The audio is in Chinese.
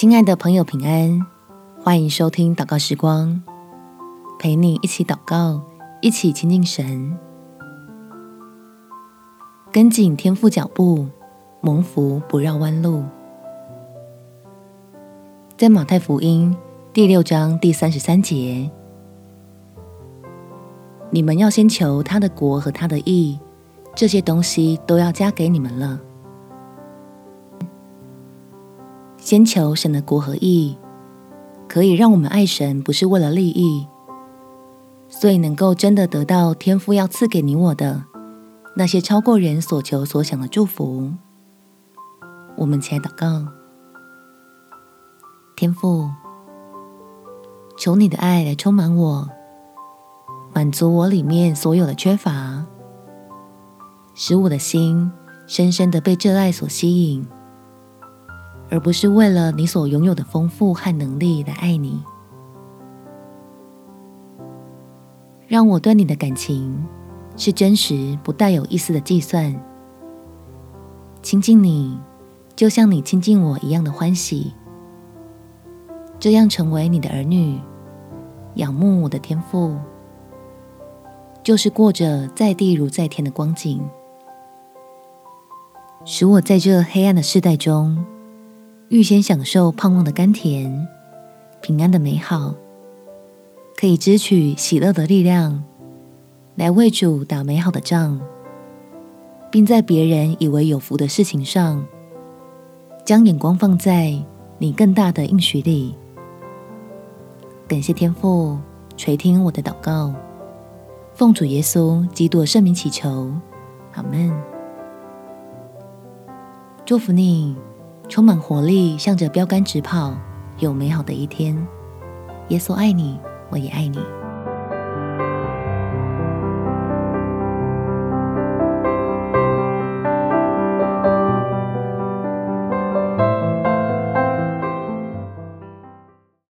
亲爱的朋友，平安！欢迎收听祷告时光，陪你一起祷告，一起亲近神，跟紧天父脚步，蒙福不绕弯路。在马太福音第六章第三十三节，你们要先求他的国和他的义，这些东西都要加给你们了。先求神的国和义，可以让我们爱神，不是为了利益，所以能够真的得到天父要赐给你我的那些超过人所求所想的祝福。我们起来祷告，天父，求你的爱来充满我，满足我里面所有的缺乏，使我的心深深的被这爱所吸引。而不是为了你所拥有的丰富和能力来爱你，让我对你的感情是真实，不带有一丝的计算。亲近你，就像你亲近我一样的欢喜，这样成为你的儿女，仰慕我的天赋，就是过着在地如在天的光景，使我在这黑暗的世代中。预先享受盼望的甘甜，平安的美好，可以支取喜乐的力量，来为主打美好的仗，并在别人以为有福的事情上，将眼光放在你更大的应许里。感谢天父垂听我的祷告，奉主耶稣基督圣名祈求，阿门。祝福你。充满活力，向着标杆直跑，有美好的一天。耶稣爱你，我也爱你。